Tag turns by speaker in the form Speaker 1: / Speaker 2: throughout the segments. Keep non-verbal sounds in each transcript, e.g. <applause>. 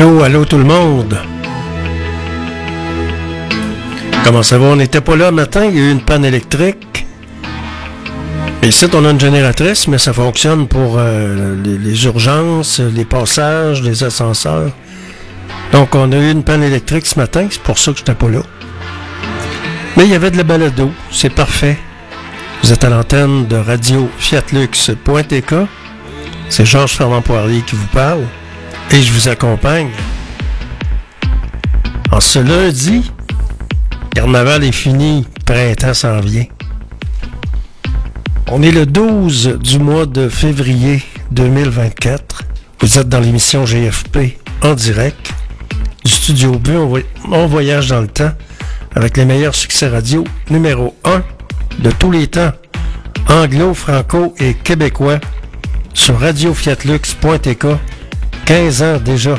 Speaker 1: Allô, allô tout le monde. Comment ça va? On n'était pas là matin, il y a eu une panne électrique. Et ici, on a une génératrice, mais ça fonctionne pour euh, les, les urgences, les passages, les ascenseurs. Donc, on a eu une panne électrique ce matin, c'est pour ça que je n'étais pas là. Mais il y avait de la balado, c'est parfait. Vous êtes à l'antenne de radio fiatlux.tk. C'est Georges Fernand Poirier qui vous parle et je vous accompagne. En ce lundi, carnaval est fini, printemps s'en vient. On est le 12 du mois de février 2024. Vous êtes dans l'émission GFP en direct du studio B. On, voy- on voyage dans le temps avec les meilleurs succès radio numéro 1 de tous les temps, anglo, franco et québécois sur radiofiatlux.tk. 15 ans déjà.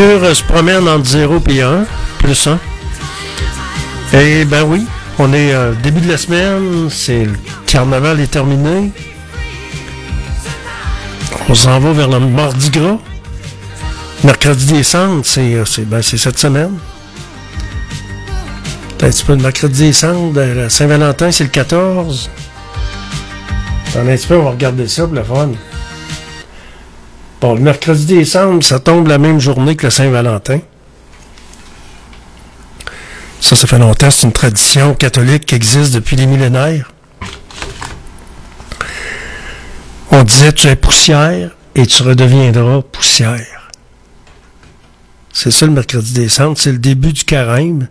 Speaker 1: Se promène entre 0 et 1, plus 1. Et ben oui, on est euh, début de la semaine, c'est le carnaval est terminé. On s'en va vers le Mardi Gras. Mercredi décembre, c'est euh, c'est- ben, cette semaine. Un petit peu le mercredi décembre, Saint-Valentin, c'est le 14. Attendez un petit on va regarder ça pour le fun. Bon, le mercredi décembre, ça tombe la même journée que le Saint-Valentin. Ça, ça fait longtemps, c'est une tradition catholique qui existe depuis des millénaires. On disait tu es poussière et tu redeviendras poussière. C'est ça le mercredi décembre, c'est le début du carême.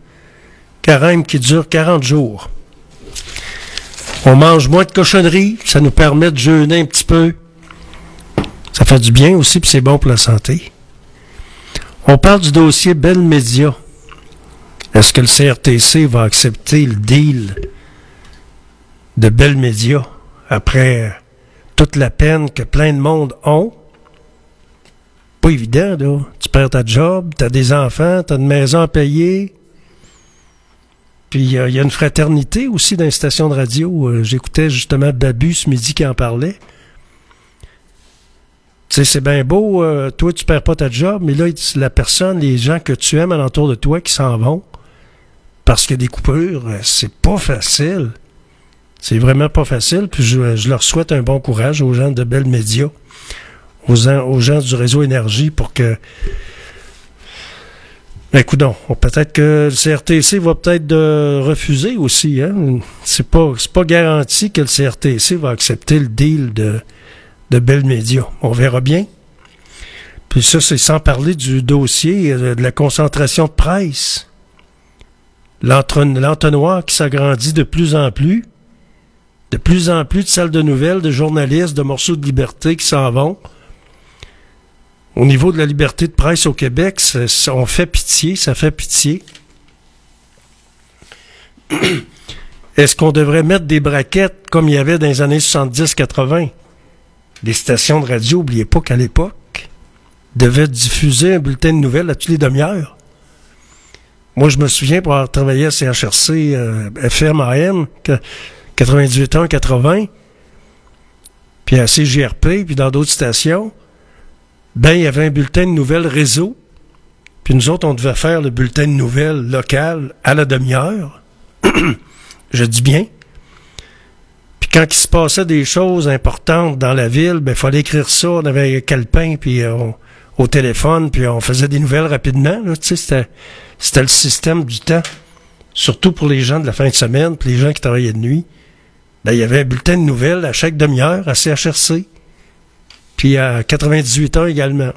Speaker 1: Carême qui dure 40 jours. On mange moins de cochonneries, ça nous permet de jeûner un petit peu. Ça fait du bien aussi, puis c'est bon pour la santé. On parle du dossier Bell Media. Est-ce que le CRTC va accepter le deal de Bell Media après toute la peine que plein de monde ont? Pas évident, là. Tu perds ta job, t'as des enfants, t'as une maison à payer. Puis il y, a- il y a une fraternité aussi dans les stations de radio. Euh, J'écoutais justement Babu ce midi qui en parlait. Tu sais, c'est bien beau, euh, toi, tu perds pas ta job, mais là, la personne, les gens que tu aimes alentour de toi qui s'en vont parce a des coupures, euh, c'est pas facile. C'est vraiment pas facile, puis je, je leur souhaite un bon courage aux gens de Bell Média, aux, aux gens du réseau Énergie pour que. Ben, coudonc, on- peut-être que le CRTC va peut-être refuser aussi, hein. C'est pas, pas garanti que le CRTC va accepter le deal de, de Bell Media. On verra bien. Puis ça, c'est sans parler du dossier euh, de la concentration de presse. L'entonnoir qui s'agrandit de plus en plus. De plus en plus de salles de nouvelles, de journalistes, de morceaux de liberté qui s'en vont. Au niveau de la liberté de presse au Québec, on fait pitié, ça fait pitié. <clears throat> Est-ce qu'on devrait mettre des braquettes comme il y avait dans les années 70-80? Les stations de radio, n'oubliez pas qu'à l'époque, devaient diffuser un bulletin de nouvelles à toutes les demi-heures. Moi, je me souviens pour avoir travaillé à CHRC euh, FM AM, que 98 ans, 80, puis à CGRP, puis dans d'autres stations, ben, il y avait un bulletin de nouvelles réseau, puis nous autres, on devait faire le bulletin de nouvelles local à la demi-heure. <coughs> je dis bien. Quand il se passait des choses importantes dans la ville, ben fallait écrire ça. On avait un calepin puis euh, on- au téléphone, puis on faisait des nouvelles rapidement. C'était, c'était le système du temps. Surtout pour les gens de la fin de semaine, puis les gens qui travaillaient de nuit. Ben, il y avait un bulletin de nouvelles à chaque demi-heure à CHRC. Puis à 98 ans également.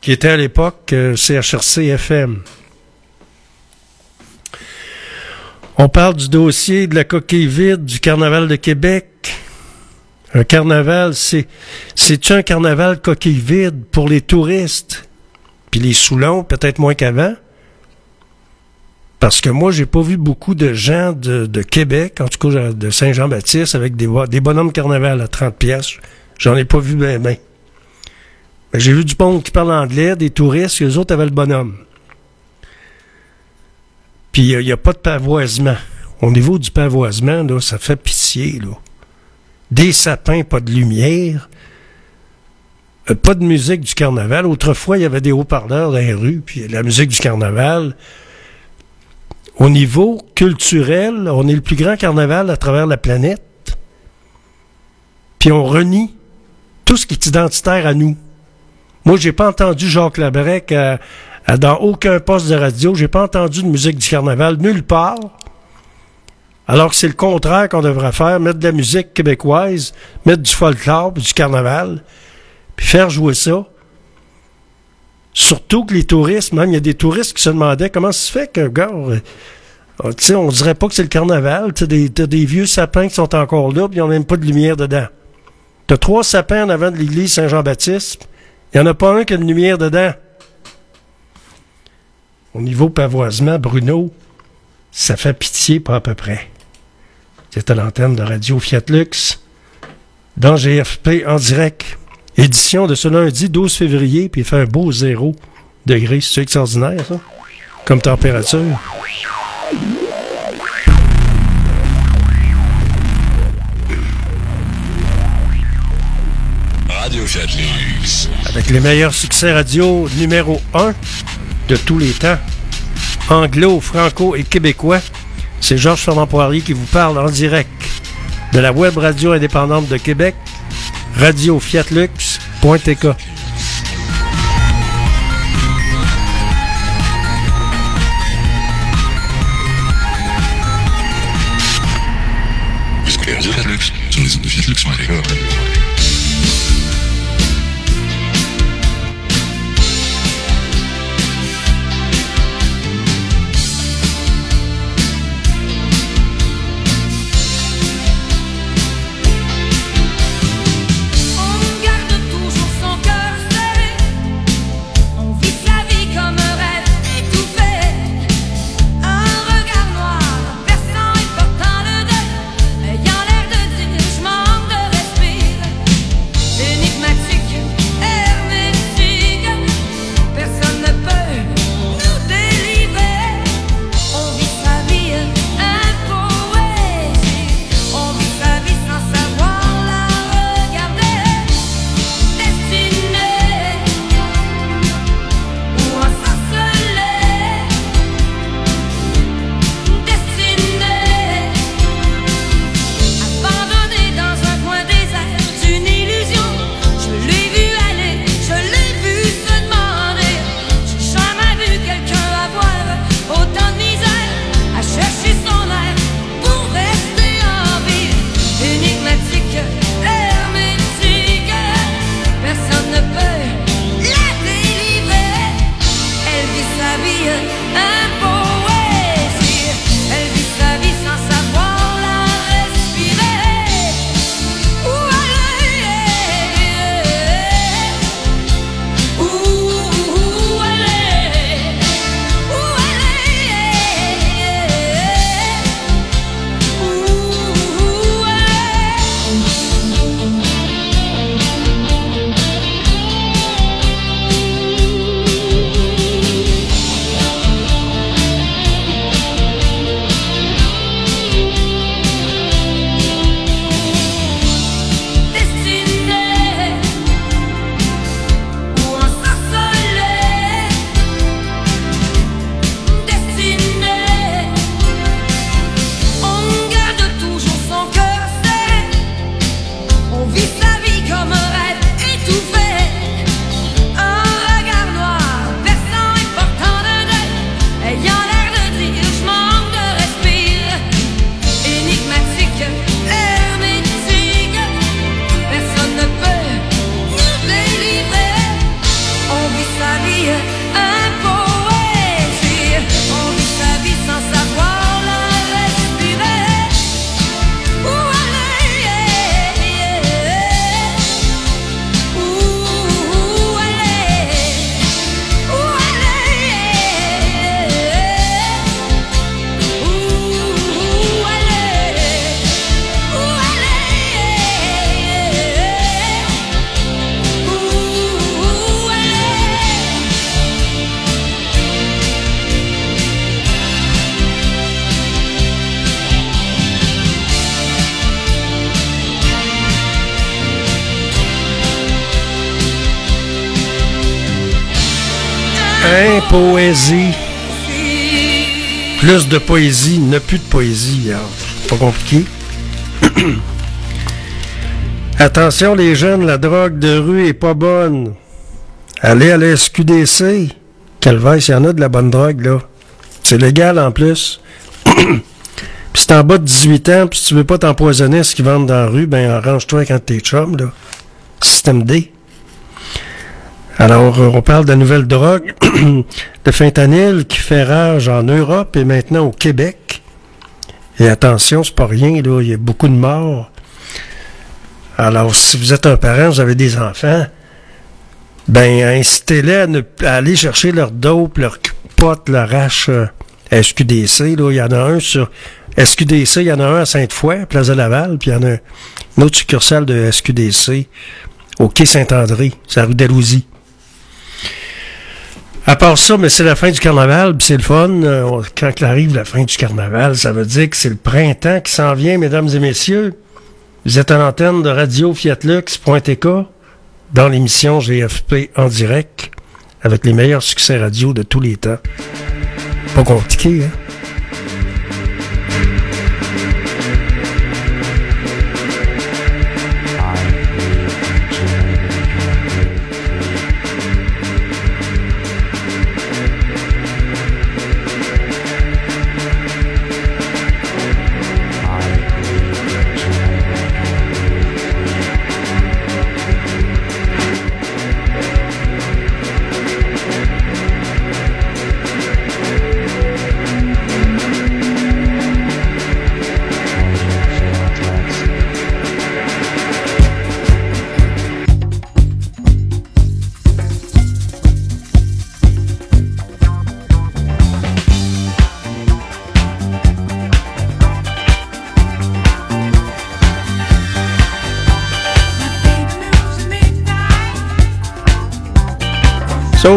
Speaker 1: Qui était à l'époque euh, CHRC FM. On parle du dossier de la coquille vide du Carnaval de Québec. Un carnaval, c'est, c'est un carnaval coquille vide pour les touristes? Puis les Soulons, peut-être moins qu'avant? Parce que moi, j'ai pas vu beaucoup de gens de, Québec, en tout cas de Saint-Jean-Baptiste, avec des, des bonhommes carnaval à 30 pièces. J'en ai pas vu ben ben. Mais J'ai vu du monde qui parle anglais, des touristes, et eux autres avaient le bonhomme. Puis il n'y a pas de pavoisement. Au niveau du pavoisement, là, ça fait pitié. Là. Des sapins, pas de lumière. Euh, pas de musique du carnaval. Autrefois, il y avait des haut-parleurs dans les rues, puis la musique du carnaval. Au niveau culturel, on est le plus grand carnaval à travers la planète. Puis on renie tout ce qui est identitaire à nous. Moi, j'ai pas entendu Jacques Labrec à- à- dans aucun poste de radio. J'ai pas entendu de musique du carnaval nulle part. Alors que c'est le contraire qu'on devrait faire, mettre de la musique québécoise, mettre du folklore, du carnaval, puis faire jouer ça. Surtout que les touristes, même il y a des touristes qui se demandaient comment ça se fait qu'un gars, euh, euh, sais, on dirait pas que c'est le carnaval, tu des, t'as des vieux sapins qui sont encore là, puis ils n'ont même pas de lumière dedans. T'as trois sapins en avant de l'église Saint-Jean-Baptiste, il n'y en a pas un qui a de lumière dedans. Au niveau pavoisement, Bruno, ça fait pitié pas à peu près. C'était l'antenne de Radio Fiat Lux dans GFP en direct. Édition de ce lundi 12 février, puis il fait un beau zéro degrés. C'est extraordinaire, ça? Comme température.
Speaker 2: Radio Chatlux.
Speaker 1: Avec les meilleurs succès radio numéro 1 de tous les temps. Anglo, franco et québécois. C'est Georges Fernand Poirier qui vous parle en direct de la web radio indépendante de Québec, radiofiatlux.tk.
Speaker 2: Vous écoutez Radio Chatlux sur les ondes de Fiatlux.tk.
Speaker 1: Plus de poésie, ne plus de poésie. alors, Pas compliqué. <clears throat> Attention les jeunes, la drogue de rue est pas bonne. Allez à la SQDC. Calvaire, il y en a de la bonne drogue, là. C'est légal en plus. <clears throat> puis si en bas de 18 ans, puis si tu veux pas t'empoisonner ce qu'ils vendent dans la rue, ben arrange-toi quand t'es chum, là. Système D. Alors, euh, on parle de la nouvelle drogue, <clears throat> le fentanyl qui fait rage en Europe et maintenant au Québec. Et attention, c'est pas rien, là, il y a beaucoup de morts. Alors, si vous êtes un parent, vous avez des enfants, ben, incitez-les à, aller chercher leur dope, leur pote, leur hache euh, SQDC. Là. Il y en a un sur SQDC, il y en a un à Sainte-Foy, Place de Laval, puis il y en a une autre succursale de SQDC au quai Saint-André, c'est la rue Dalhousie. À part ça, mais c'est la fin du carnaval, puis c'est le fun. Euh, Quand arrive la fin du carnaval, ça veut dire que c'est le printemps qui s'en vient, mesdames et messieurs. Vous êtes à l'antenne de Radio Fiatlux.tk dans l'émission GFP en direct avec les meilleurs succès radio de tous les temps. Pas compliqué, hein?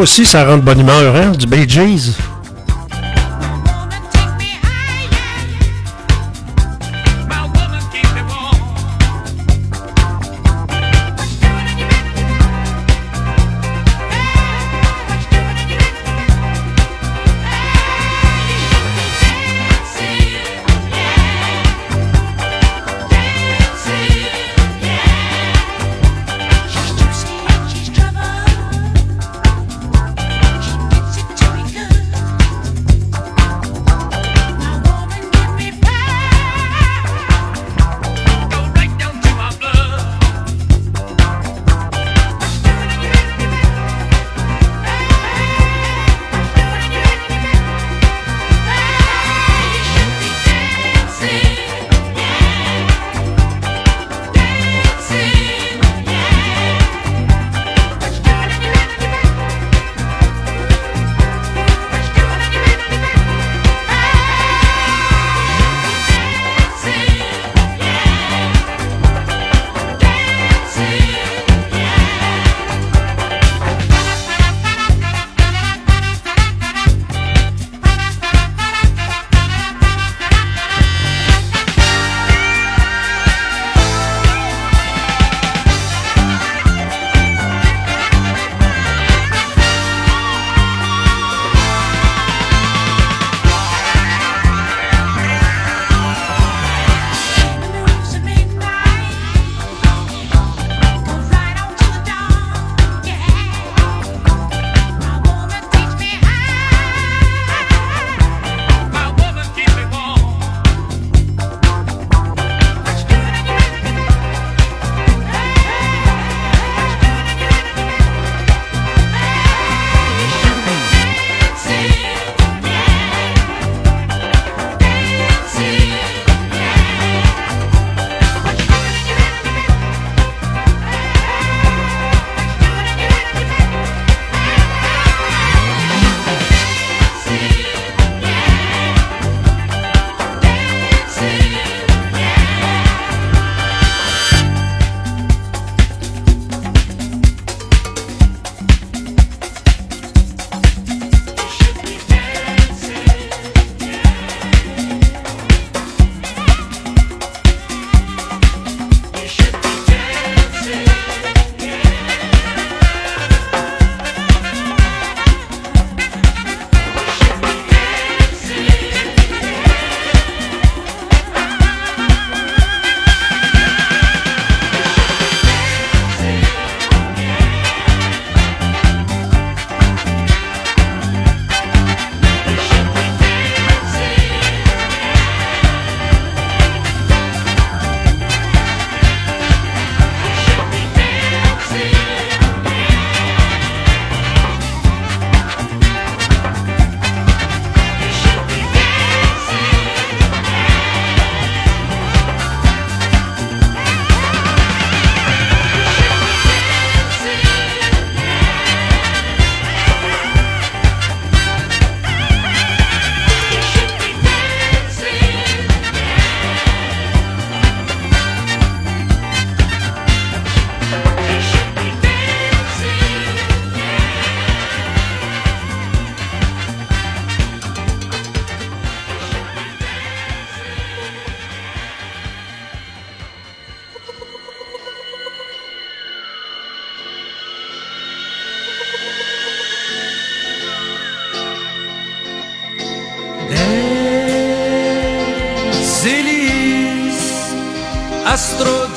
Speaker 1: Aussi, ça rend de bonne humeur, hein? Du Bee Gees.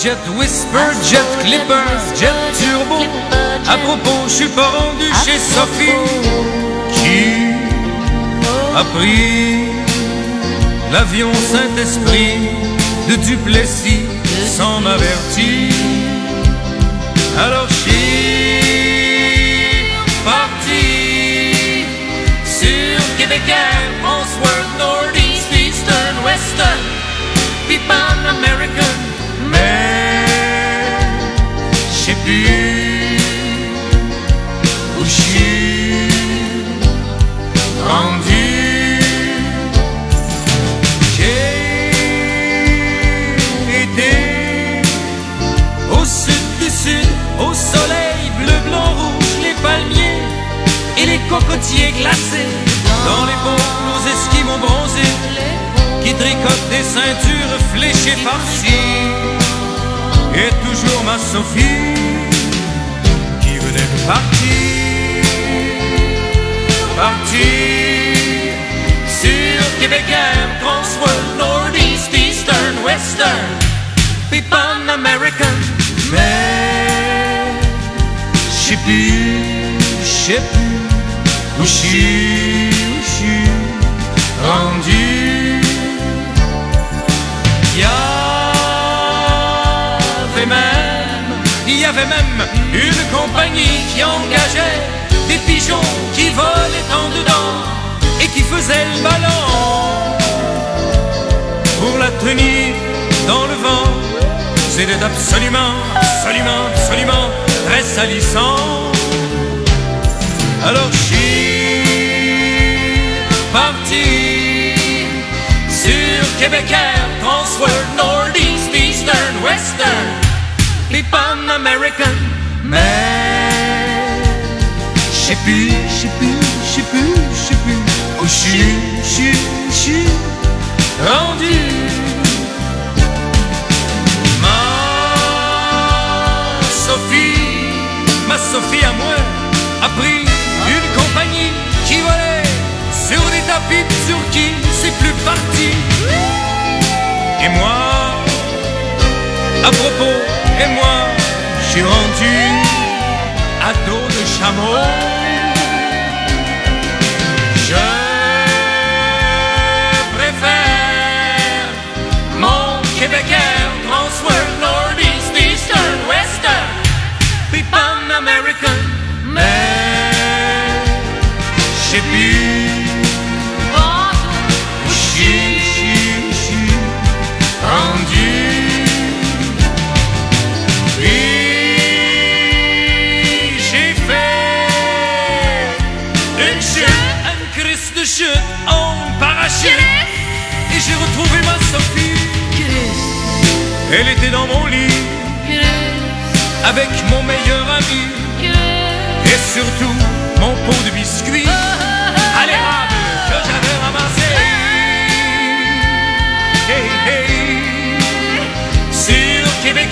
Speaker 3: Astrojet, Whisper, Jet, Clipper, Jet Turbo. À propos, je suis pas rendu chez Sophie qui a pris l'avion Saint-Esprit de Duplessis sans m'avertir. Alors je suis parti sur Québec Air, Transworld, Northeast, Eastern, Western, cocotiers glacés. Dans les ponts, nos esquimaux bronzés qui tricotent des ceintures fléchées par-ci. Et toujours ma Sophie qui venait de partir, partir sur Québec Air, Transworld, Northeast, Eastern, Western, puis Pan American. Mais je sais plus, je plus je suis rendu. Il y avait même, il y avait même une compagnie qui engageait des pigeons qui volaient en dedans et qui faisaient le ballon pour la tenir dans le vent. C'était absolument, absolument, absolument très salissant. Alors suis parti sur Québec Air, Transworld, Northeast, Eastern, Western, puis Pan American. Mais je sais plus, je sais plus, je sais plus, je sais plus où suis, je suis, je suis rendu. Ma Sophie, ma Sophie à moi, a pris tapis de Turquie, c'est plus parti. Et moi, à propos, et moi, je suis rendu à dos de chameau. Je préfère mon Québec Air, Transworld, Northeast, Eastern, Western, puis Pan American. Mais je sais Elle était dans mon lit avec mon meilleur ami. Et surtout mon pot de biscuits. À l'érable que j'avais ramassé. Hey, hey. Sur Québec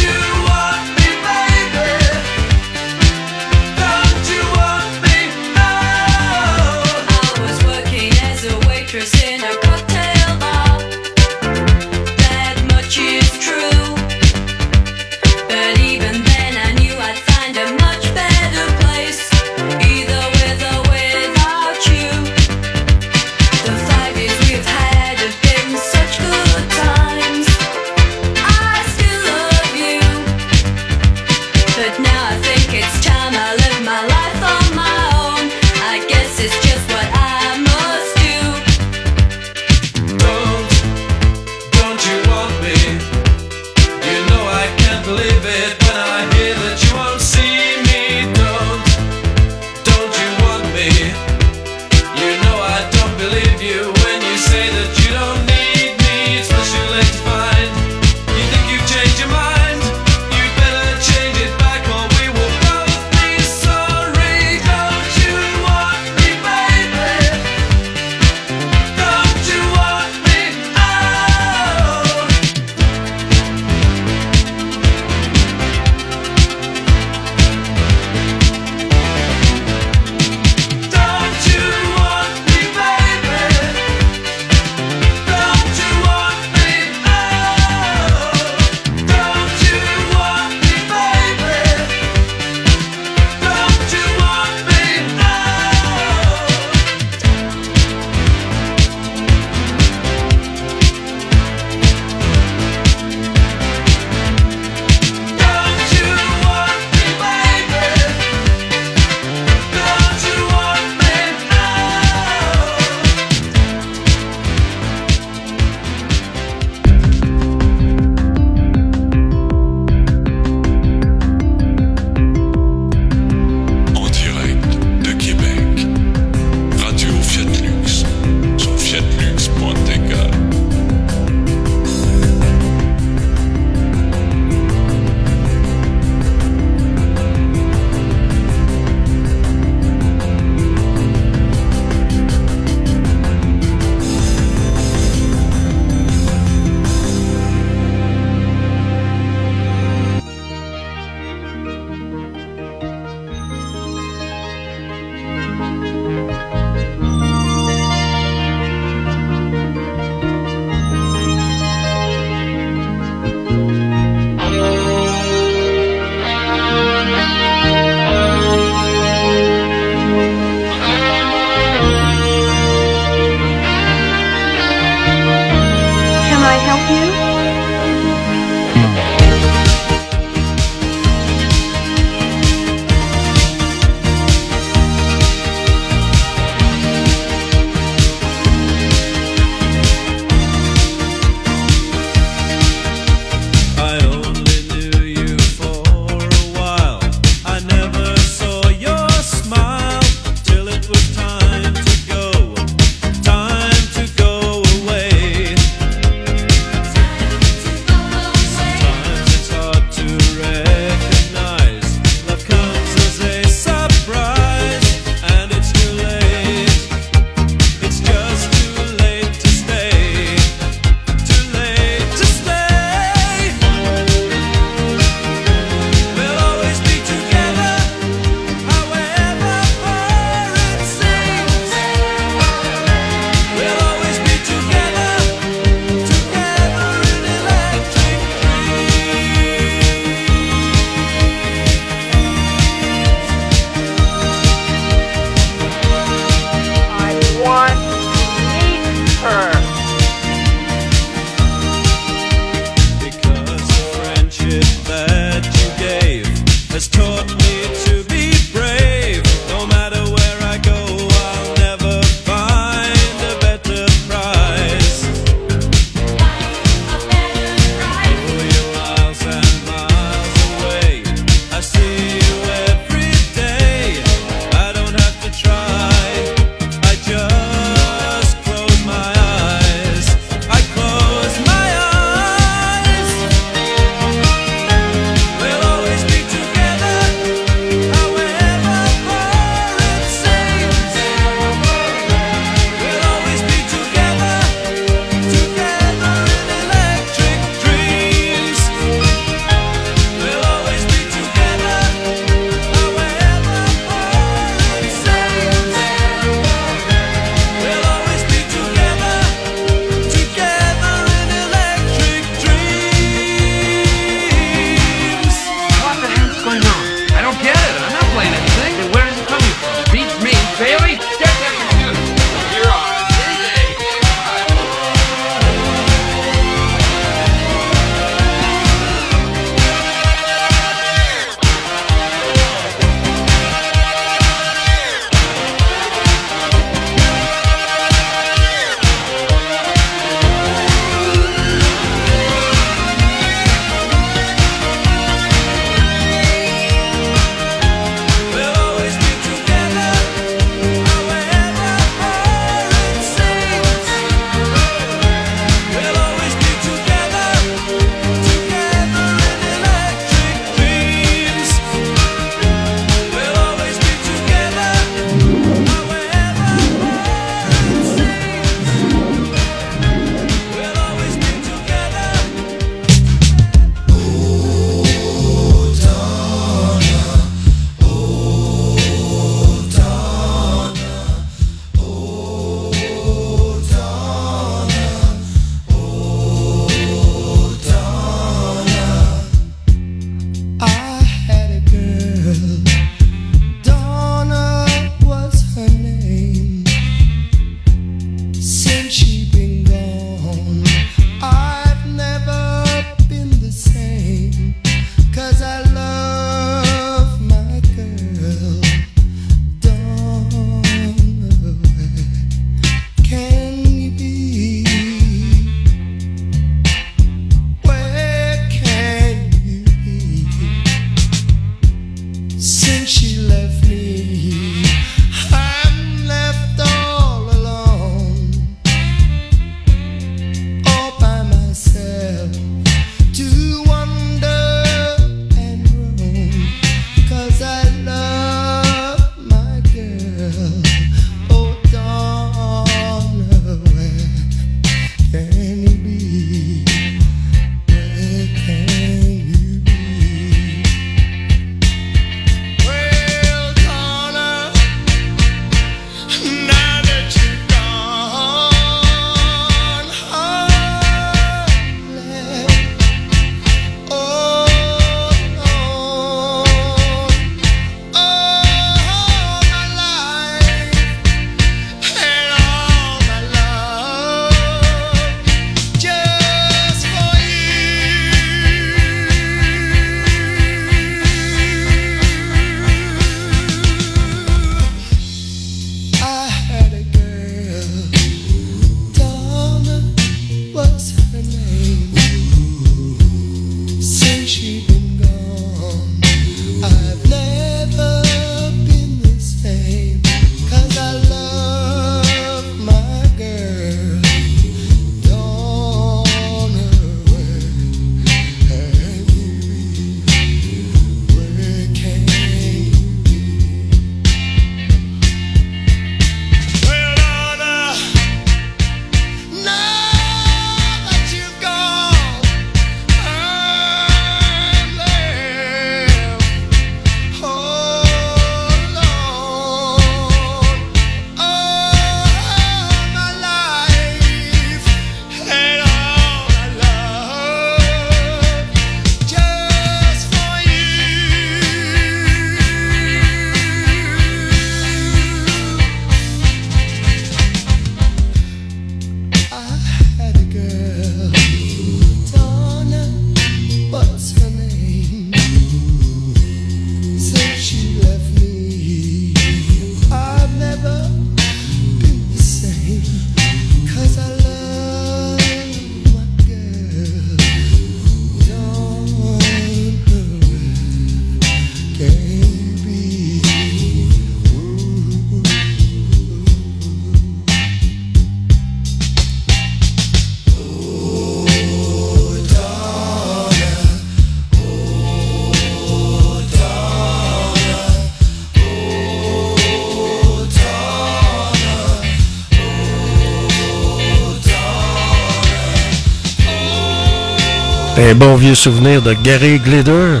Speaker 1: Un bon vieux souvenir de Gary Glitter.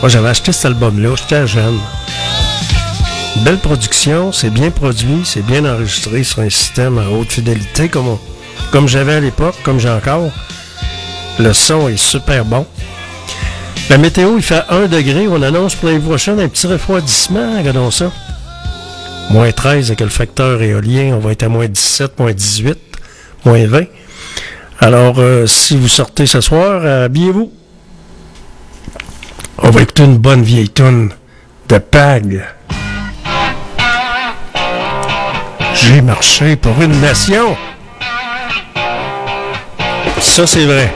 Speaker 1: Moi, j'avais acheté cet album-là, j'étais jeune. Belle production, c'est bien produit, c'est bien enregistré sur un système à haute fidélité comme, comme j'avais à l'époque, comme j'ai encore. Le son est super bon. La météo, il fait 1 degré. On annonce pour l'année prochaine un petit refroidissement. Regardons ça. Moins 13 avec le facteur éolien. On va être à moins 17, moins 18, moins 20. Alors, euh, si vous sortez ce soir, habillez-vous. On va écouter une bonne vieille tune de Pag. J'ai marché pour une nation. Ça, c'est vrai.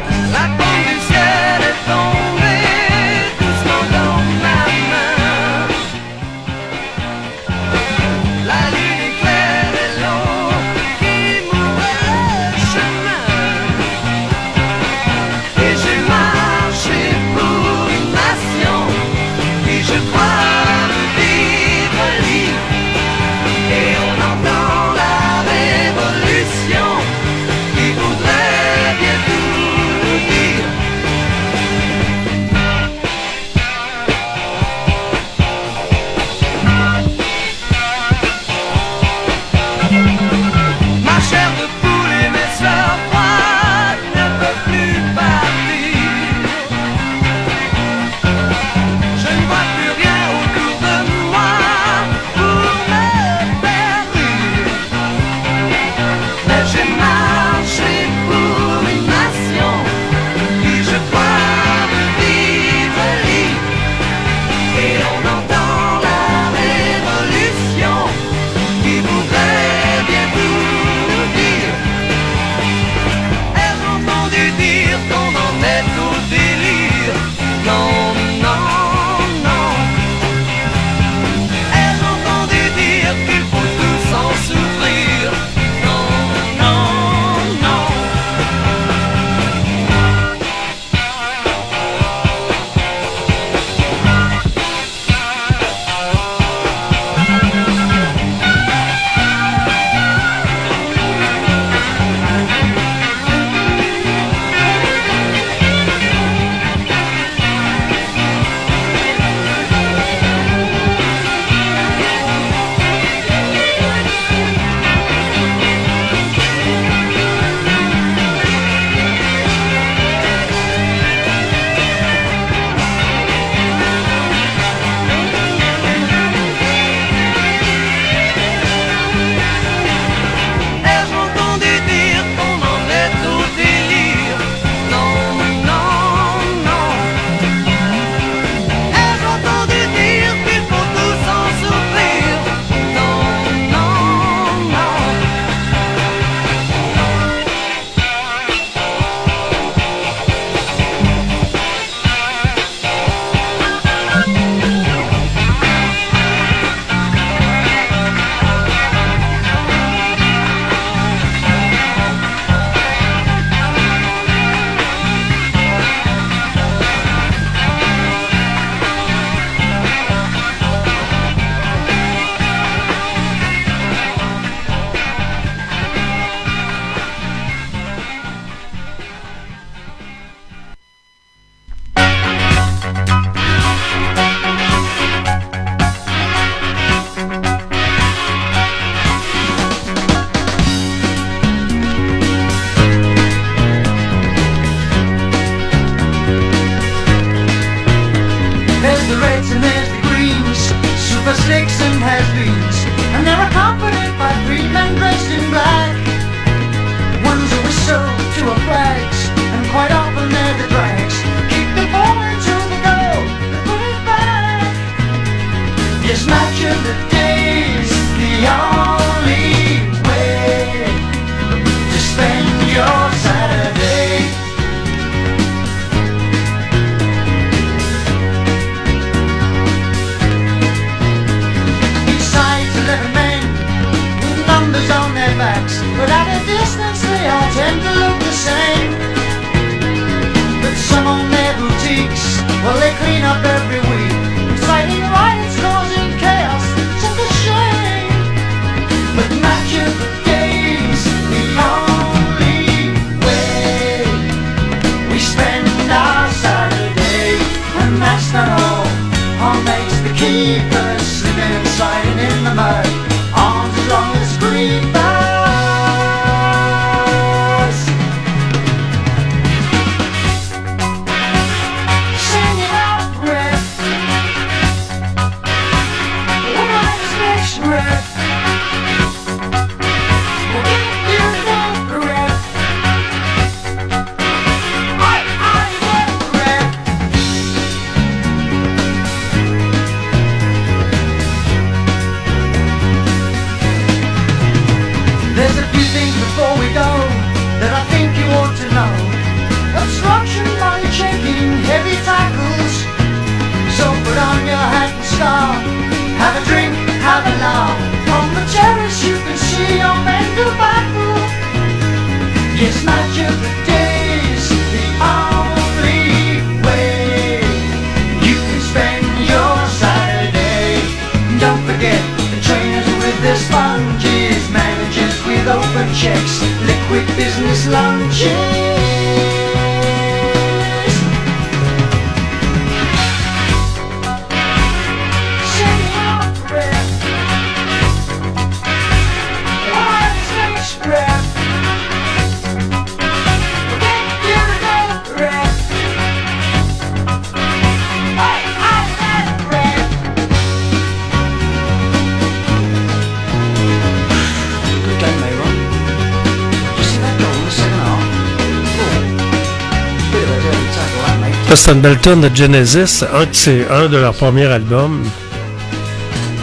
Speaker 1: c'est une belle tune de Genesis, un, un de leurs premiers albums.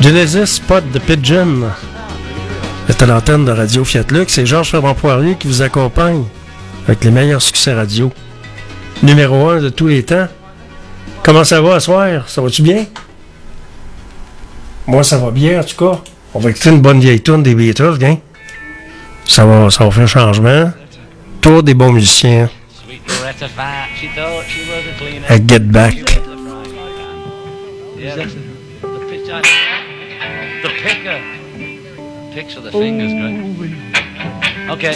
Speaker 1: Genesis Spot de Pigeon. C'est à l'antenne de Radio Fiat Lux. C'est Georges Ferrand Poirier qui vous accompagne avec les meilleurs succès radio. Numéro 1 de tous les temps. Comment ça va à soir? Ça va-tu bien? Moi, ça va bien, en tout cas. On va écouter une bonne vieille tune des Beatles, hein? Ça va, ça va faire changement. Tour des bons musiciens.
Speaker 4: Greta Fat. She thought she was a cleaner.
Speaker 1: And get back.
Speaker 4: Yeah, the, the picture. The picker. Picture the fingers, Greg. Okay.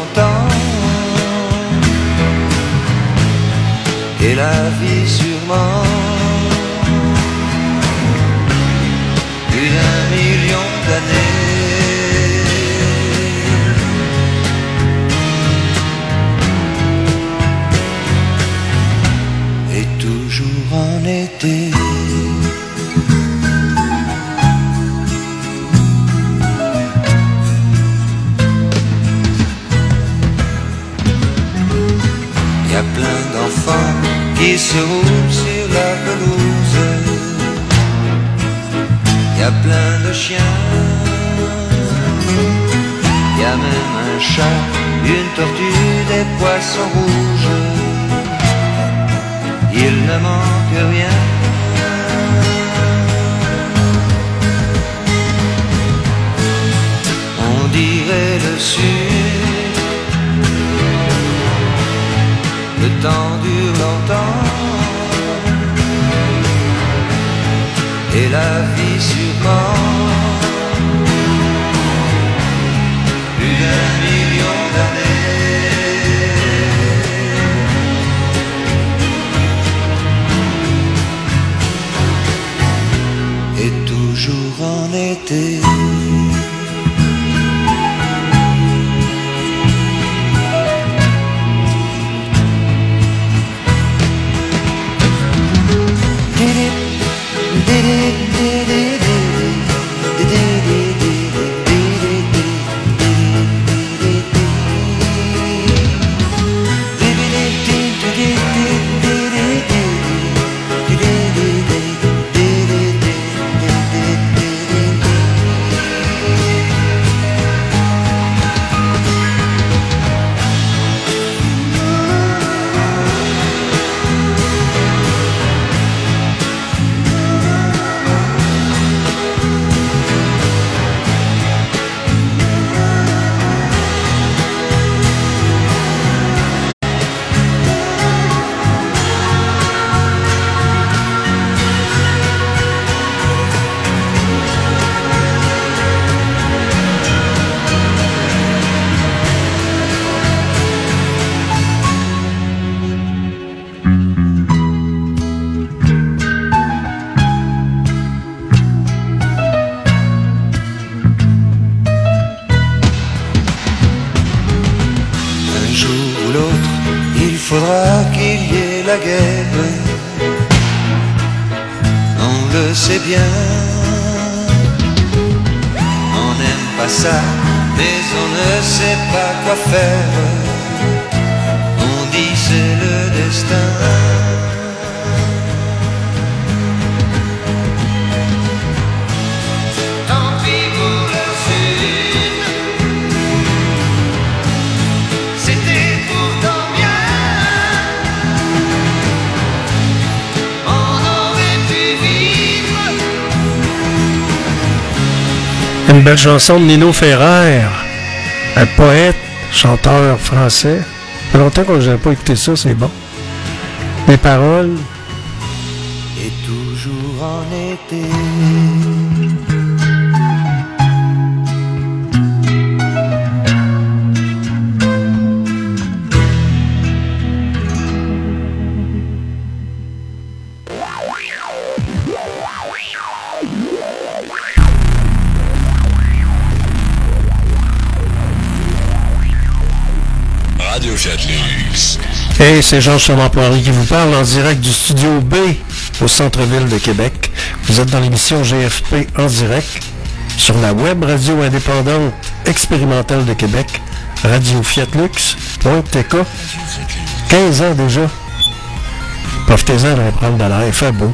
Speaker 5: et la vie sûrement. Plus d'un million d'années. Et toujours en été. Y a plein d'enfants qui se roulent sur la pelouse. Y a plein de chiens. Y a même un chat, une tortue, des poissons rouges. Il ne manque rien. On dirait le sud. Le temps dure Et la vie sûrement Plus d'un million d'années. Et toujours en été
Speaker 1: Une belle chanson de Nino Ferrer, un poète, chanteur français. Ça fait longtemps que je n'ai pas écouté ça, c'est bon. Les paroles,
Speaker 5: Et toujours en été.
Speaker 1: Hey, c'est Jean-Charles Poirier qui vous parle en direct du studio B au centre-ville de Québec. Vous êtes dans l'émission GFP en direct sur la web radio indépendante expérimentale de Québec, Radio Fiat Lux,
Speaker 2: Pointe TK. 15 ans déjà. Profitez-en d'aller prendre de l'air. Fait beau.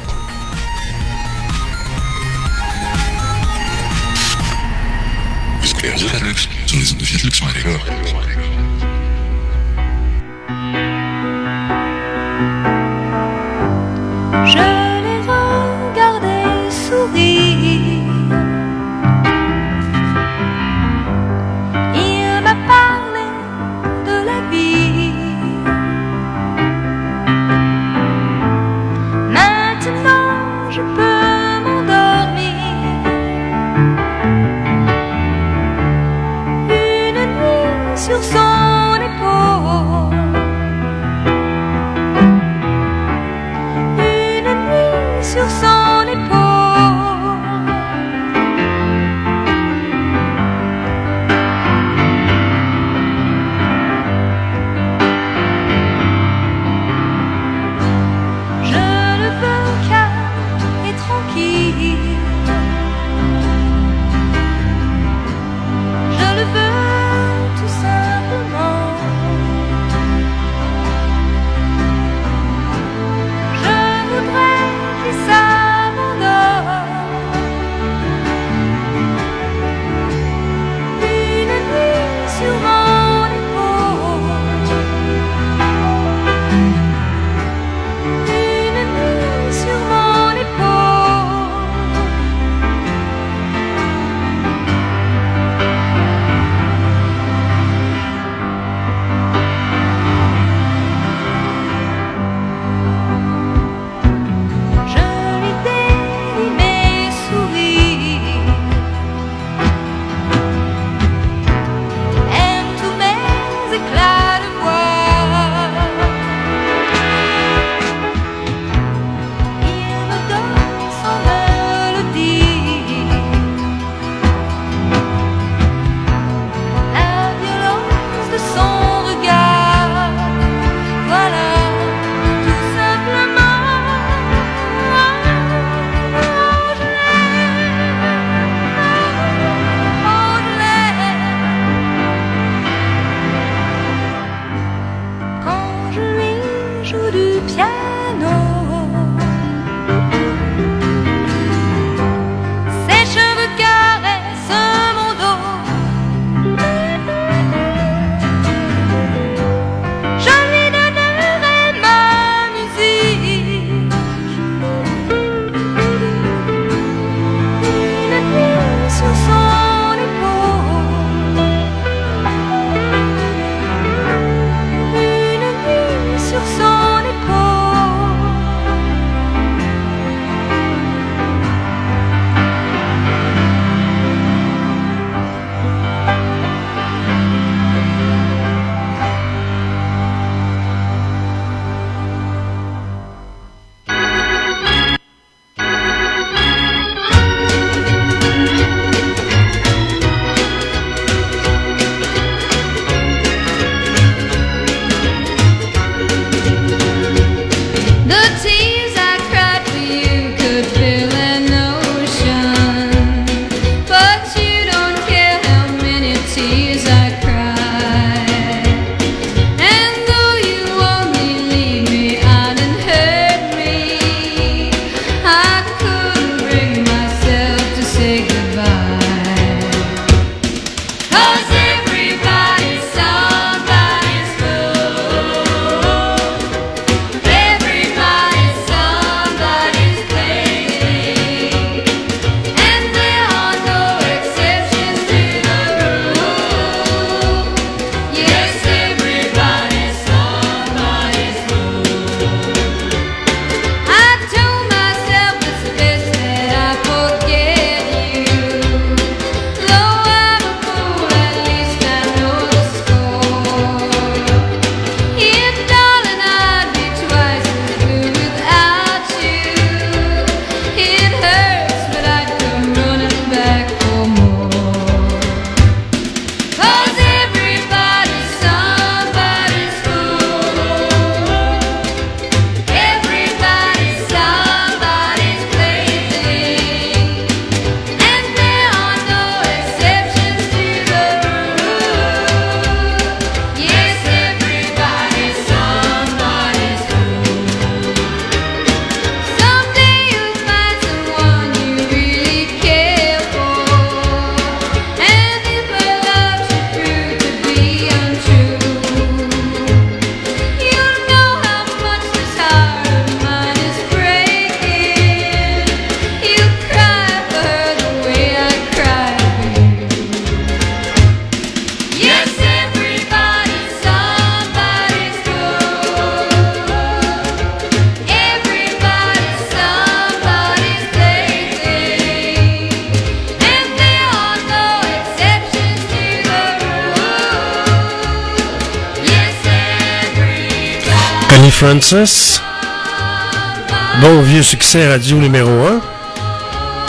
Speaker 1: Bon vieux succès radio numéro 1.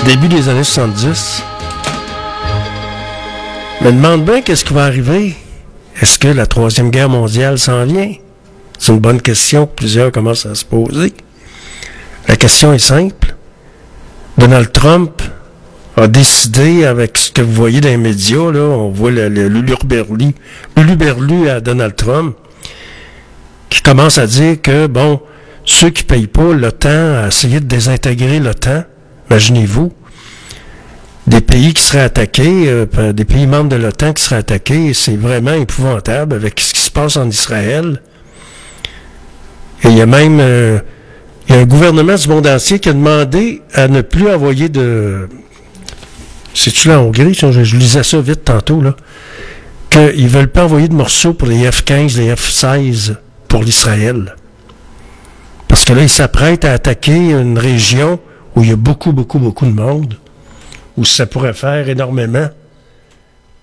Speaker 1: Début des années 70. Me demande bien qu'est-ce qui va arriver. Est-ce que la Troisième Guerre mondiale s'en vient? C'est une bonne question que plusieurs commencent à se poser. La question est simple. Donald Trump a décidé, avec ce que vous voyez dans les médias, là, on voit le, le l'uluberlu l'uluberlu à Donald Trump, commence à dire que, bon, ceux qui payent pas l'OTAN, essayer de désintégrer l'OTAN, imaginez-vous, des pays qui seraient attaqués, euh, des pays membres de l'OTAN qui seraient attaqués, c'est vraiment épouvantable avec ce qui se passe en Israël. Et il y a même euh, il y a un gouvernement du monde entier qui a demandé à ne plus envoyer de... C'est-tu en Hongrie? Je, je lisais ça vite tantôt, là. Qu'ils veulent pas envoyer de morceaux pour les F-15, les F-16 pour l'Israël. Parce que là, ils s'apprêtent à attaquer une région où il y a beaucoup, beaucoup, beaucoup de monde, où ça pourrait faire énormément,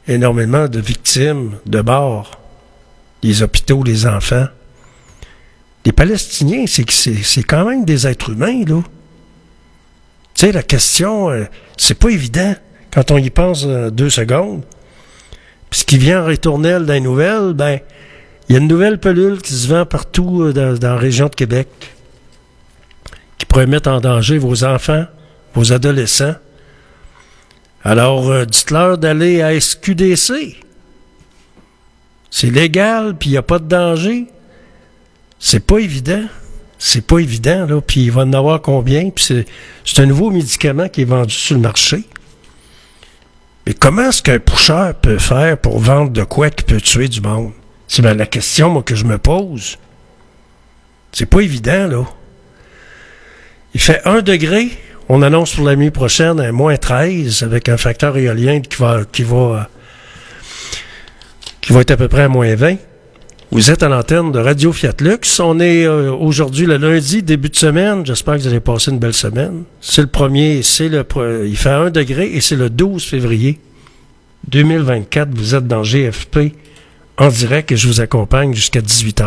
Speaker 1: énormément de victimes, de morts, les hôpitaux, les enfants. Les Palestiniens, c'est quand même des êtres humains, là. Tu sais, la question, euh, c'est pas évident quand on y pense euh, deux secondes. Puis ce qui vient en ritournelle dans les nouvelles, ben, il y a une nouvelle pelule qui se vend partout euh, dans, dans la région de Québec qui pourrait mettre en danger vos enfants, vos adolescents. Alors, euh, dites-leur d'aller à SQDC. C'est légal, puis il n'y a pas de danger. C'est pas évident. C'est pas évident, là. Puis il va en avoir combien? Puis c'est, un nouveau médicament qui est vendu sur le marché. Mais comment est-ce qu'un pusher peut faire pour vendre de quoi qui peut tuer du monde? C'est bien la question, que je me pose. C'est pas évident, là. Il fait 1 degré. On annonce pour la nuit prochaine un moins 13 avec un facteur éolien qui va, être à peu près à moins 20. Vous êtes à l'antenne de Radio Fiat Lux. On est euh, aujourd'hui le lundi, début de semaine. J'espère que vous allez passer une belle semaine. C'est le premier, c'est le, il fait 1 degré et c'est le 12 février 2024. Vous êtes dans GFP en direct et je vous accompagne jusqu'à 18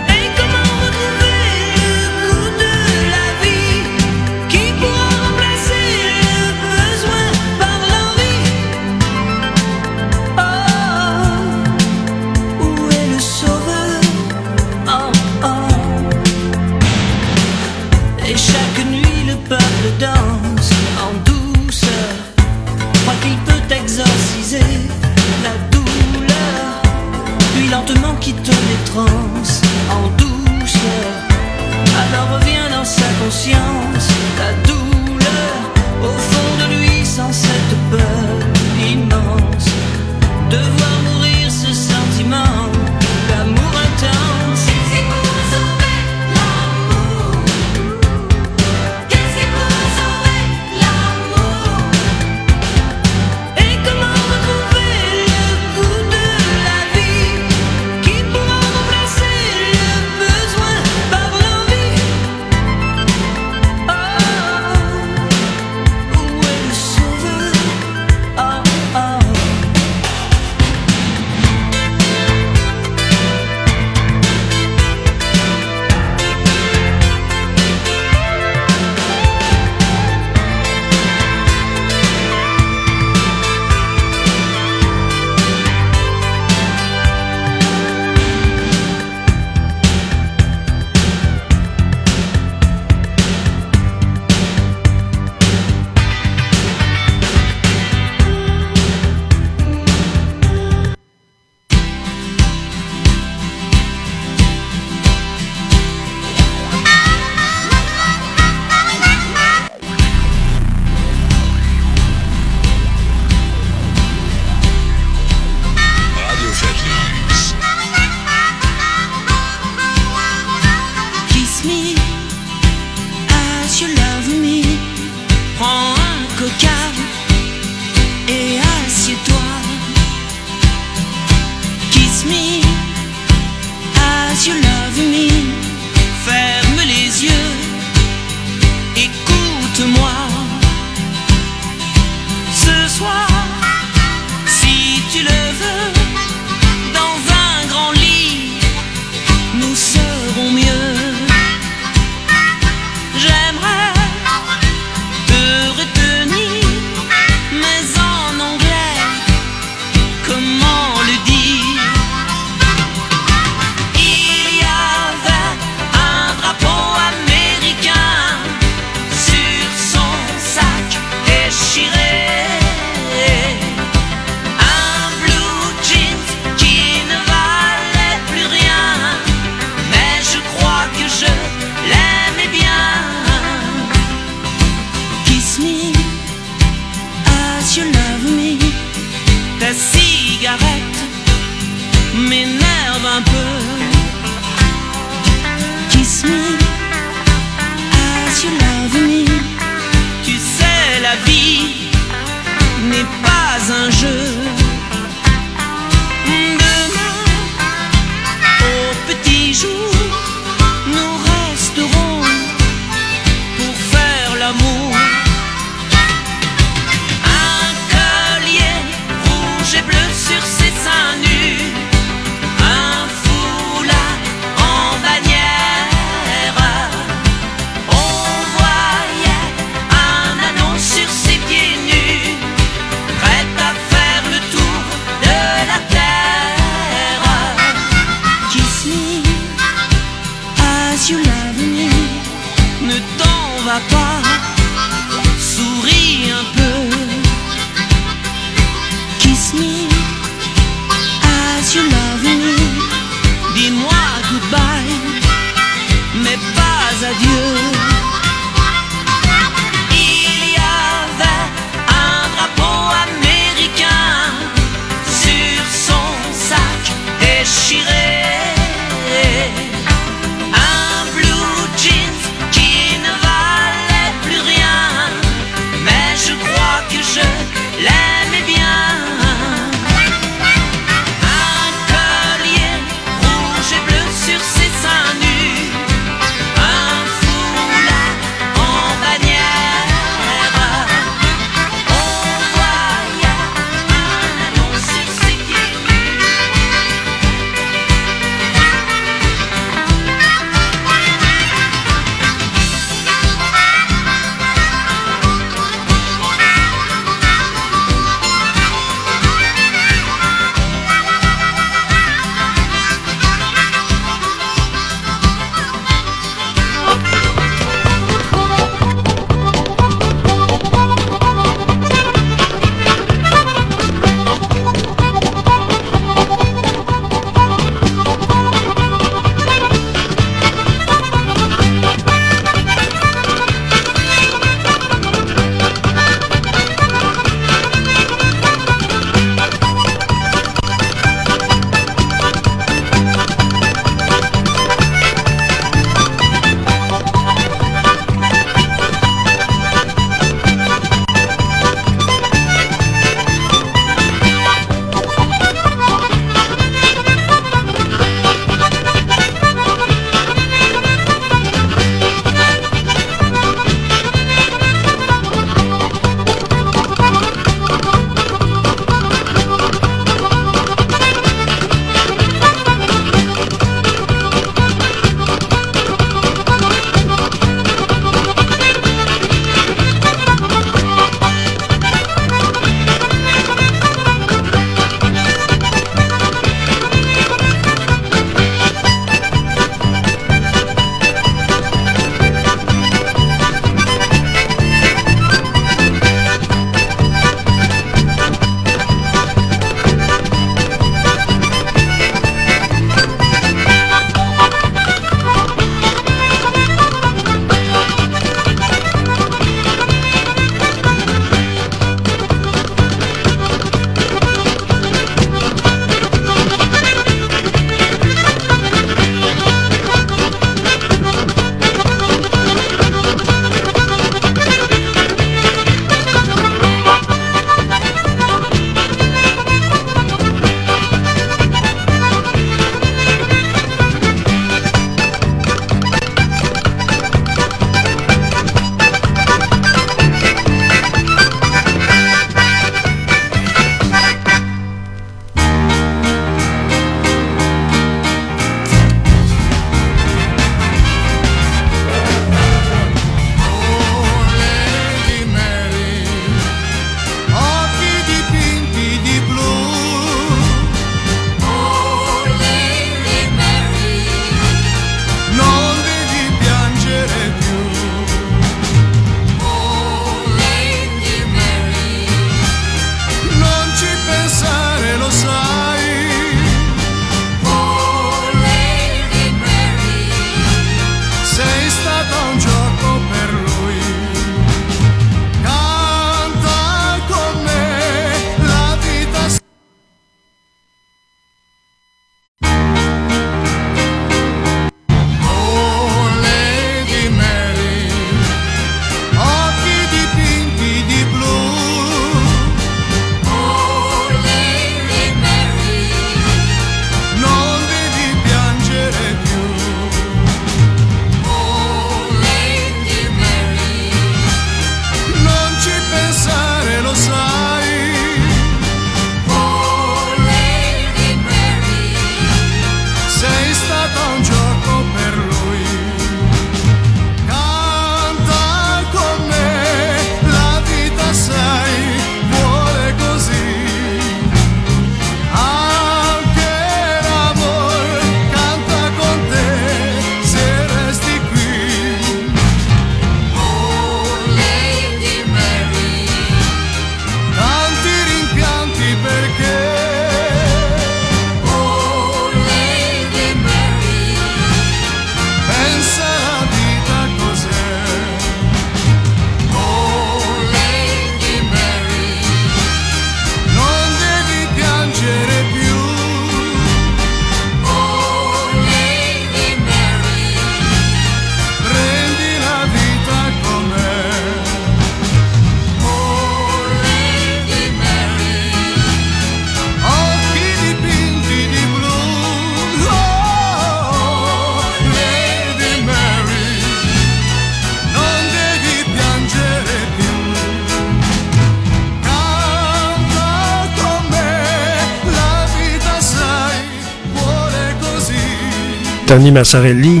Speaker 1: Tony Massarelli.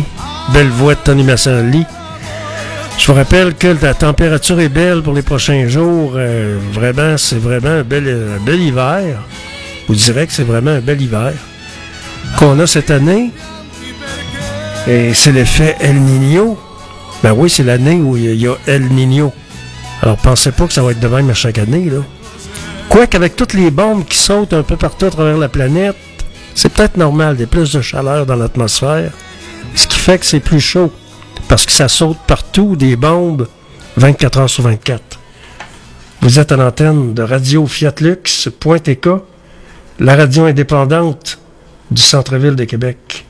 Speaker 1: Belle voix de Tony Massarelli. Je vous rappelle que la température est belle pour les prochains jours. Euh, vraiment, c'est vraiment un bel, un bel hiver. Vous dirais que c'est vraiment un bel hiver qu'on a cette année. Et c'est l'effet El Niño. Ben oui, c'est l'année où il y a El Niño. Alors, pensez pas que ça va être de même à chaque année, là. Quoique, avec toutes les bombes qui sautent un peu partout à travers la planète, c'est peut-être normal, a plus de chaleur dans l'atmosphère. Ce qui fait que c'est plus chaud. Parce que ça saute partout, des bombes, 24 heures sur 24. Vous êtes à l'antenne de Radio Fiat Lux, la radio indépendante du centre-ville de Québec.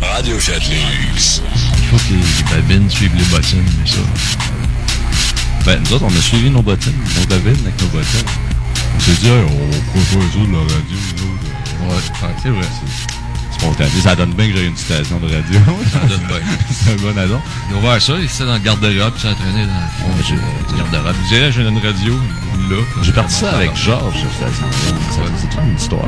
Speaker 2: Radio Fiat Lux.
Speaker 6: Il faut que les babines suivent les bottines, mais ça. Ben, nous autres, on a suivi nos bottines, nos babines avec nos bottines. On s'est dit, hey, on pourrait faire ça de la radio, nous autres. Ouais, c'est vrai. C'est spontané. Ça donne bien que j'ai une station de radio. <laughs>
Speaker 7: Ça donne bien. <laughs>
Speaker 6: c'est un bon adon.
Speaker 7: Ils ont ouvert ça, ils étaient dans le garde-robe, puis ça entraîné dans le fond du garde-robe.
Speaker 6: Je dirais, j'ai une radio là. J'ai parti ça avec Georges, cette station.
Speaker 7: Ouais.
Speaker 6: C'est toute une histoire.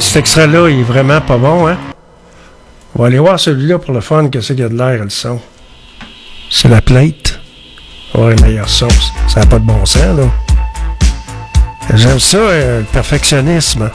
Speaker 1: Cet extrait-là, il est vraiment pas bon, hein? On va aller voir celui-là pour le fun, que c'est qu'il y a de l'air, le son. C'est la plate. Ouais, meilleure sauce. Ça n'a pas de bon sens, là. J'aime ça, euh, le perfectionnisme.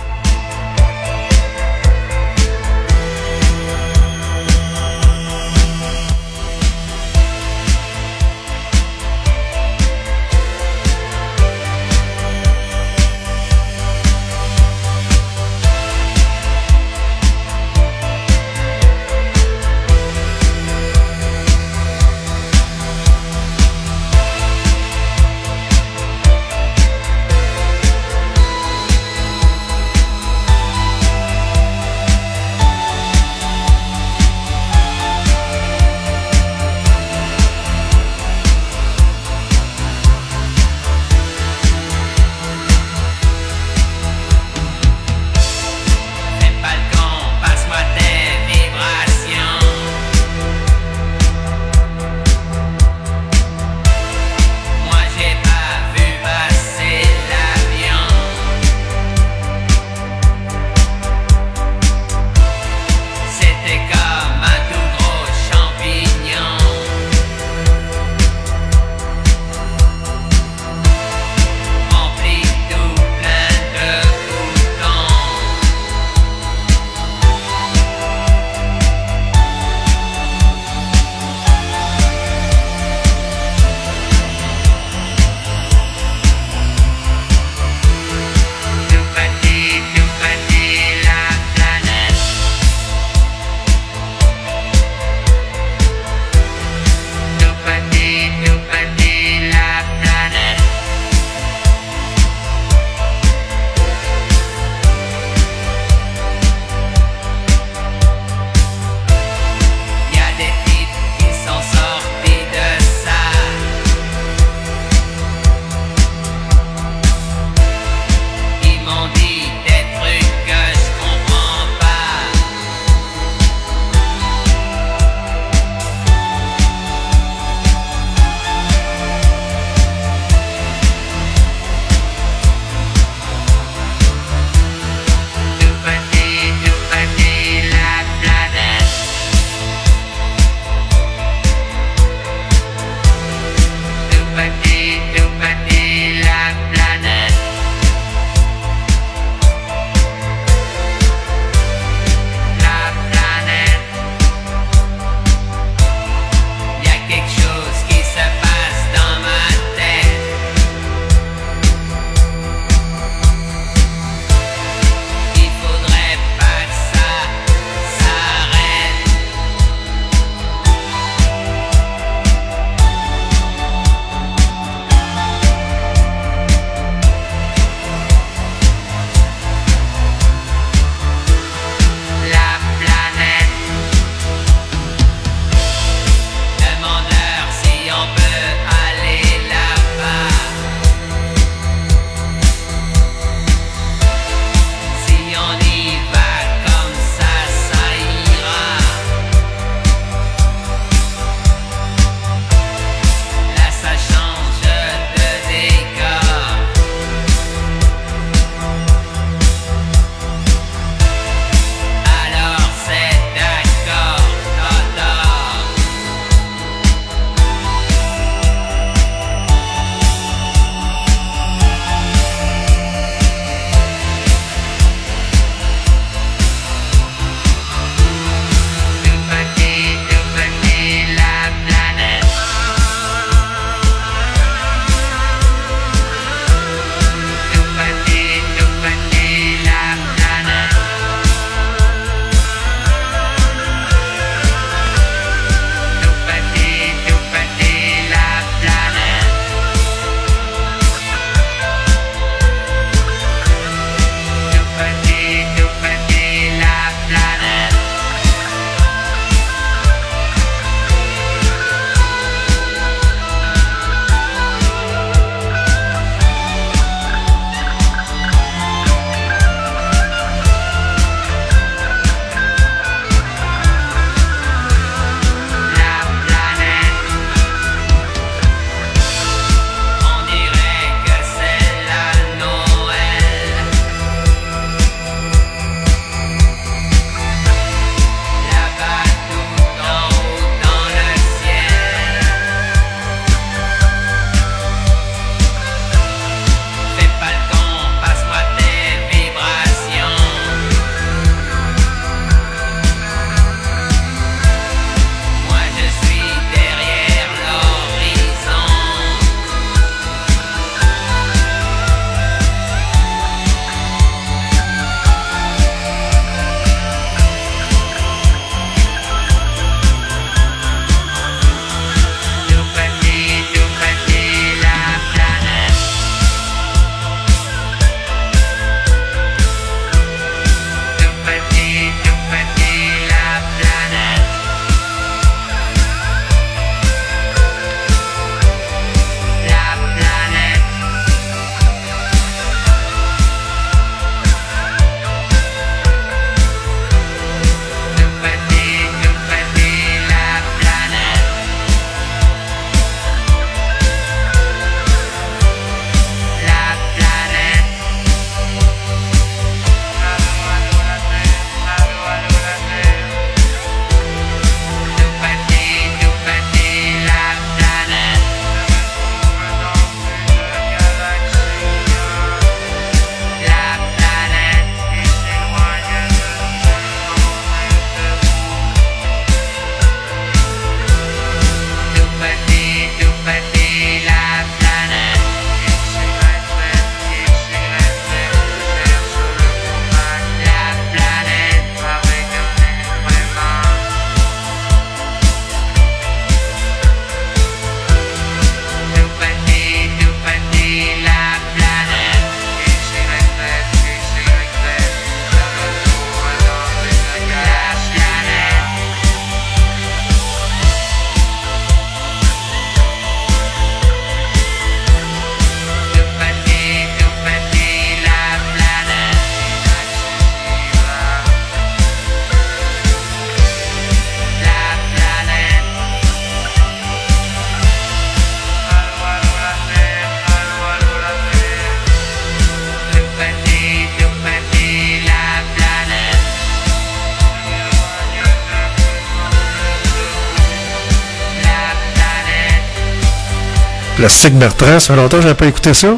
Speaker 1: Plastique Bertrand, ça fait longtemps que j'avais pas écouté ça.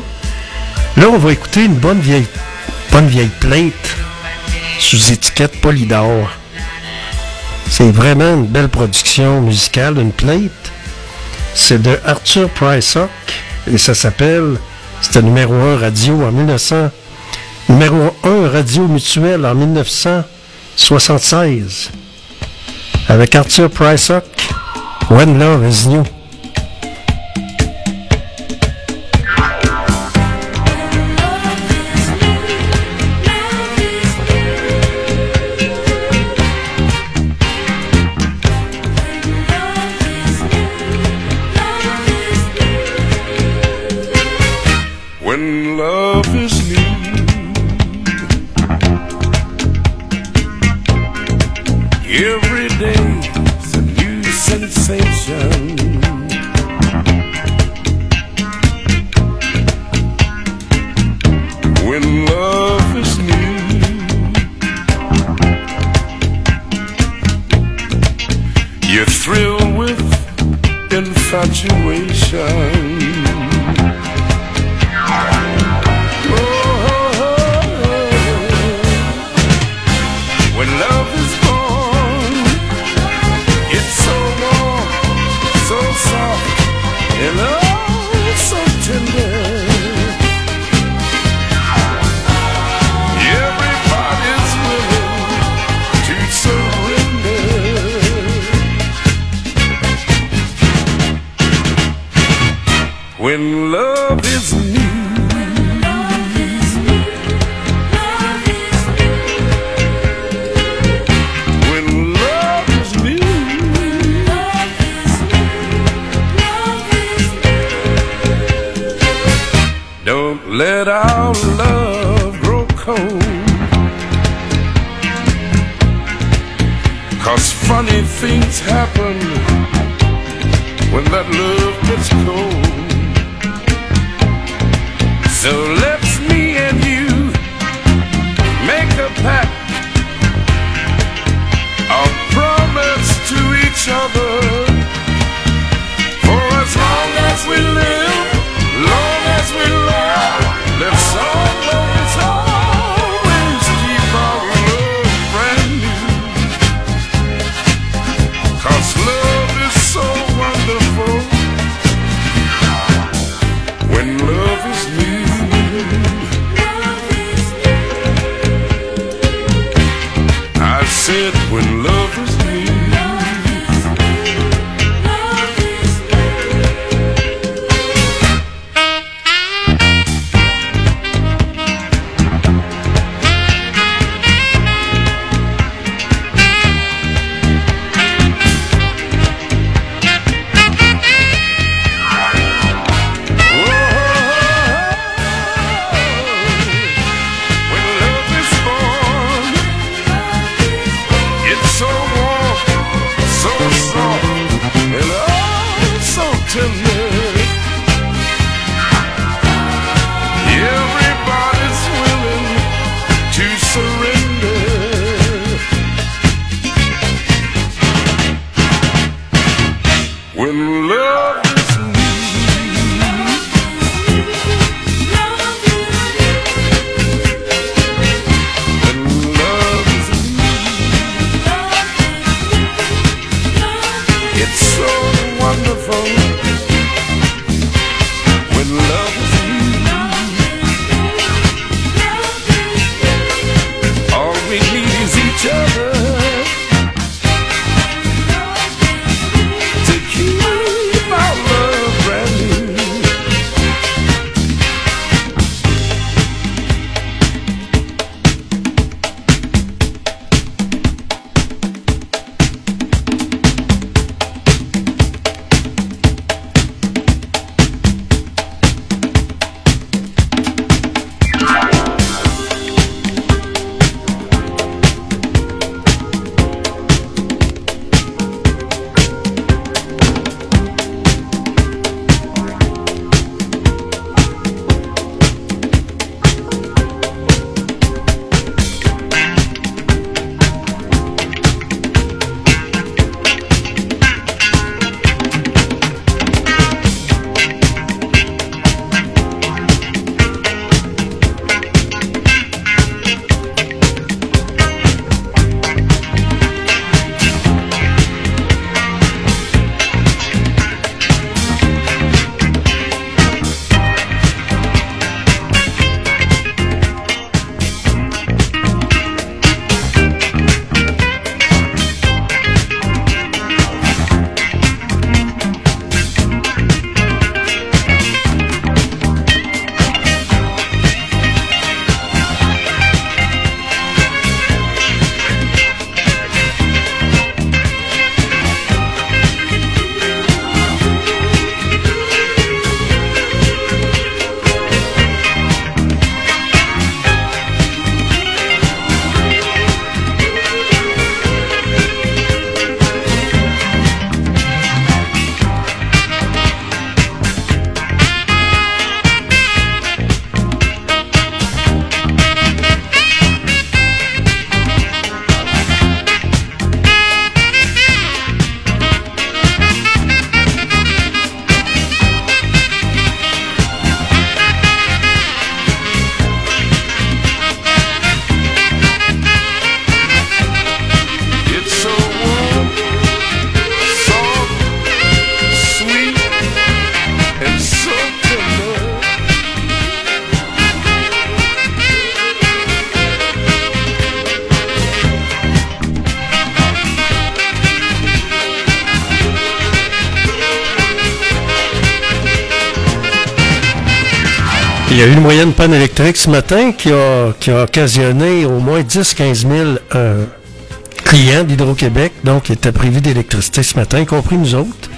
Speaker 1: Là, on va écouter une bonne vieille, bonne vieille plate sous étiquette Polydor. C'est vraiment une belle production musicale, une plate. C'est de Arthur Prysock et ça s'appelle, c'était numéro 1 radio en 1900, numéro 1 radio mutuel en 1976 avec Arthur Prysock, When Love is New.
Speaker 8: When love is
Speaker 1: y a eu une moyenne panne électrique ce matin qui a, qui a occasionné au moins 10-15 000 euh, clients d'Hydro-Québec, donc qui étaient privés d'électricité ce matin, y compris nous autres.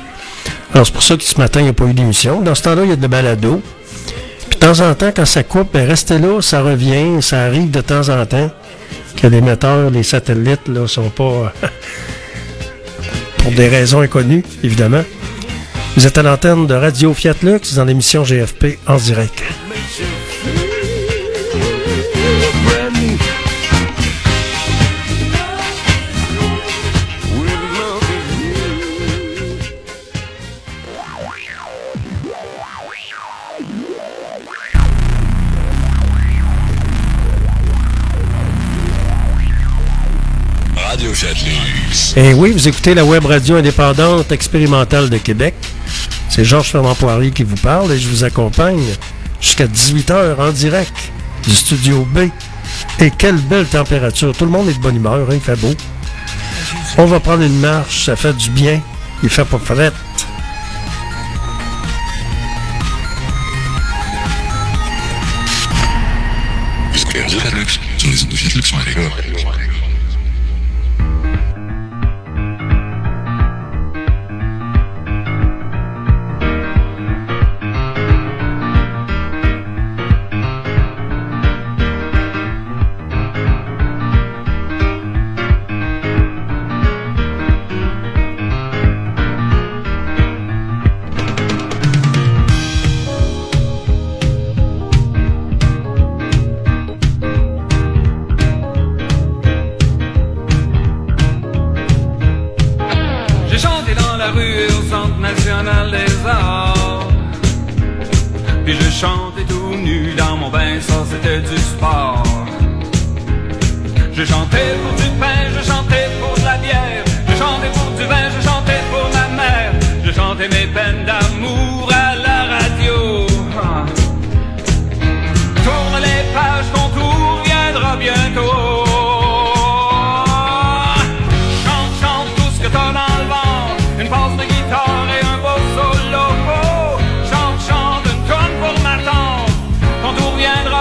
Speaker 1: Alors c'est pour ça que ce matin, il n'y a pas eu d'émission. Dans ce temps-là, il y a de balado. Puis de temps en temps, quand ça coupe, ben, restez là, ça revient, ça arrive de temps en temps que l'émetteur, les satellites, là, sont pas... euh, <laughs> pour des raisons inconnues, évidemment. Vous êtes à l'antenne de Radio Fiat Lux dans l'émission GFP en direct. Et oui, vous écoutez la web radio indépendante expérimentale de Québec. C'est Georges Fernand Poirier qui vous parle et je vous accompagne jusqu'à 18h en direct du studio B. Et quelle belle température. Tout le monde est de bonne humeur, hein, il fait beau. On va prendre une marche, ça fait du bien. Il fait pas fret.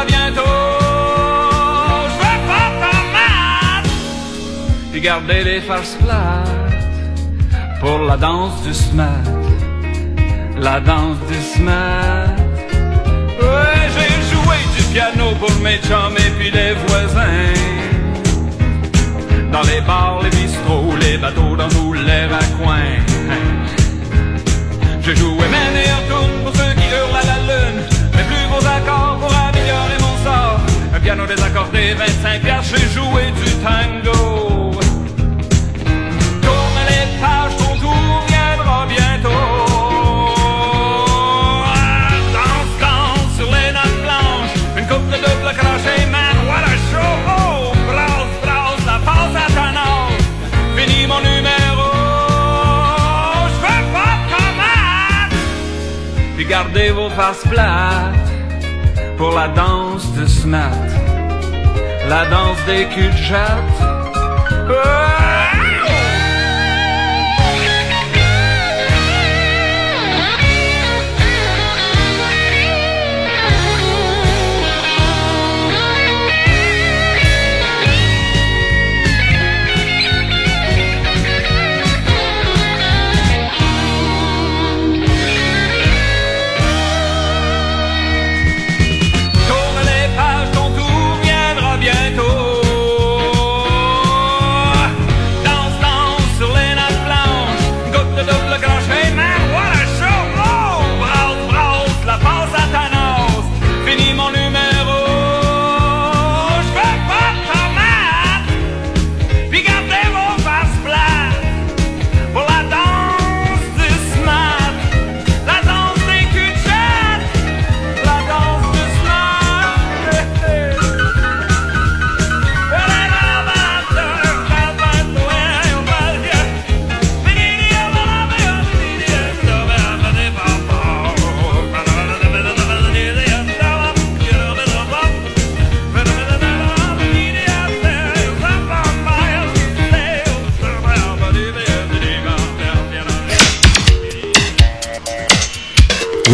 Speaker 3: Bientôt. Je veux pas ta mat. Puis garder les farces plates pour la danse du smat. La danse du smat. Ouais, j'ai joué du piano pour mes chums et puis les voisins. Dans les bars, les bistrots, les bateaux, dans tous les raccoins. J'ai joué mes meilleurs tours pour piano désaccordé, 25 piastres, j'ai joué du tango. Tourne les pages, ton tour viendra bientôt. Danse, danse sur les notes blanches. Une coupe de double crochet, man, what a show! Oh, brasse, brasse, la passe à ta nage. Fini mon numéro. Je veux pas de. Puis gardez vos faces plates pour la danse de smat. La danse des culs de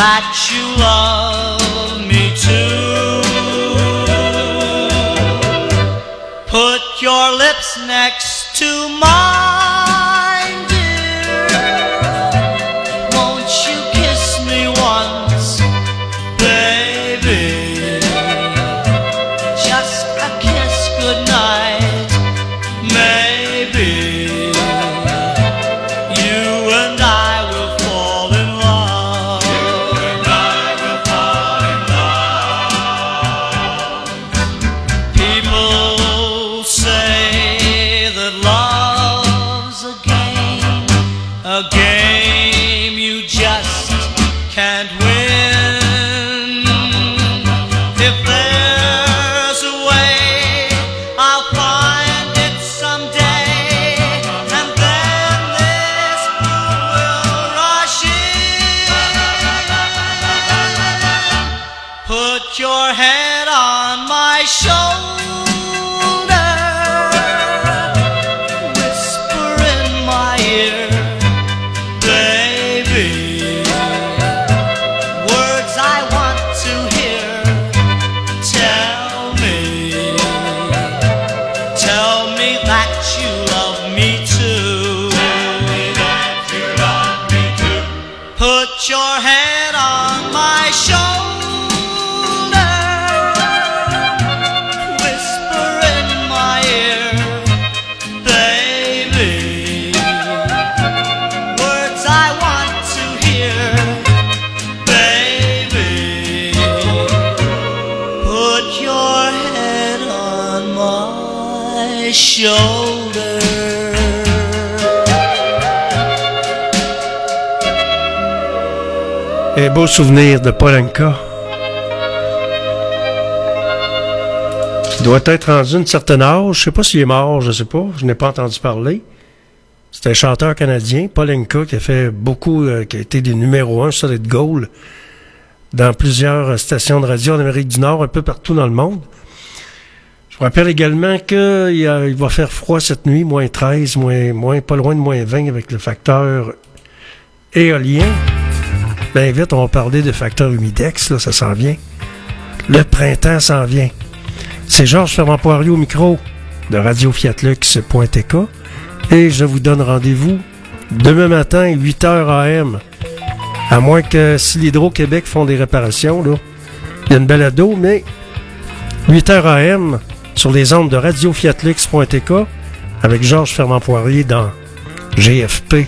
Speaker 9: That you love Can't wait.
Speaker 1: Un beau souvenir de Polanka. Il doit être rendu une certaine âge. Je sais pas s'il est mort, je sais pas. Je n'ai pas entendu parler. C'est un chanteur canadien, Polanka, qui a fait beaucoup, euh, qui a été des numéros 1 Solid Gold dans plusieurs stations de radio en Amérique du Nord, un peu partout dans le monde. Je vous rappelle également qu'il va faire froid cette nuit, moins 13, moins, moins, pas loin de moins 20 avec le facteur éolien. Ben vite, on va parler de facteur humidex, là, ça s'en vient. Le printemps s'en vient. C'est Georges Fermand Poirier au micro de Radio Fiatlux.tk et je vous donne rendez-vous demain matin, 8h AM. À moins que si l'Hydro-Québec font des réparations, là, il y a une balado, mais 8h AM sur les ondes de Radio Fiatlux.tk avec Georges Fermand Poirier dans GFP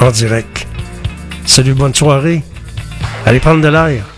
Speaker 1: en direct. Salut, bonne soirée. Allez prendre de l'air.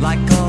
Speaker 10: like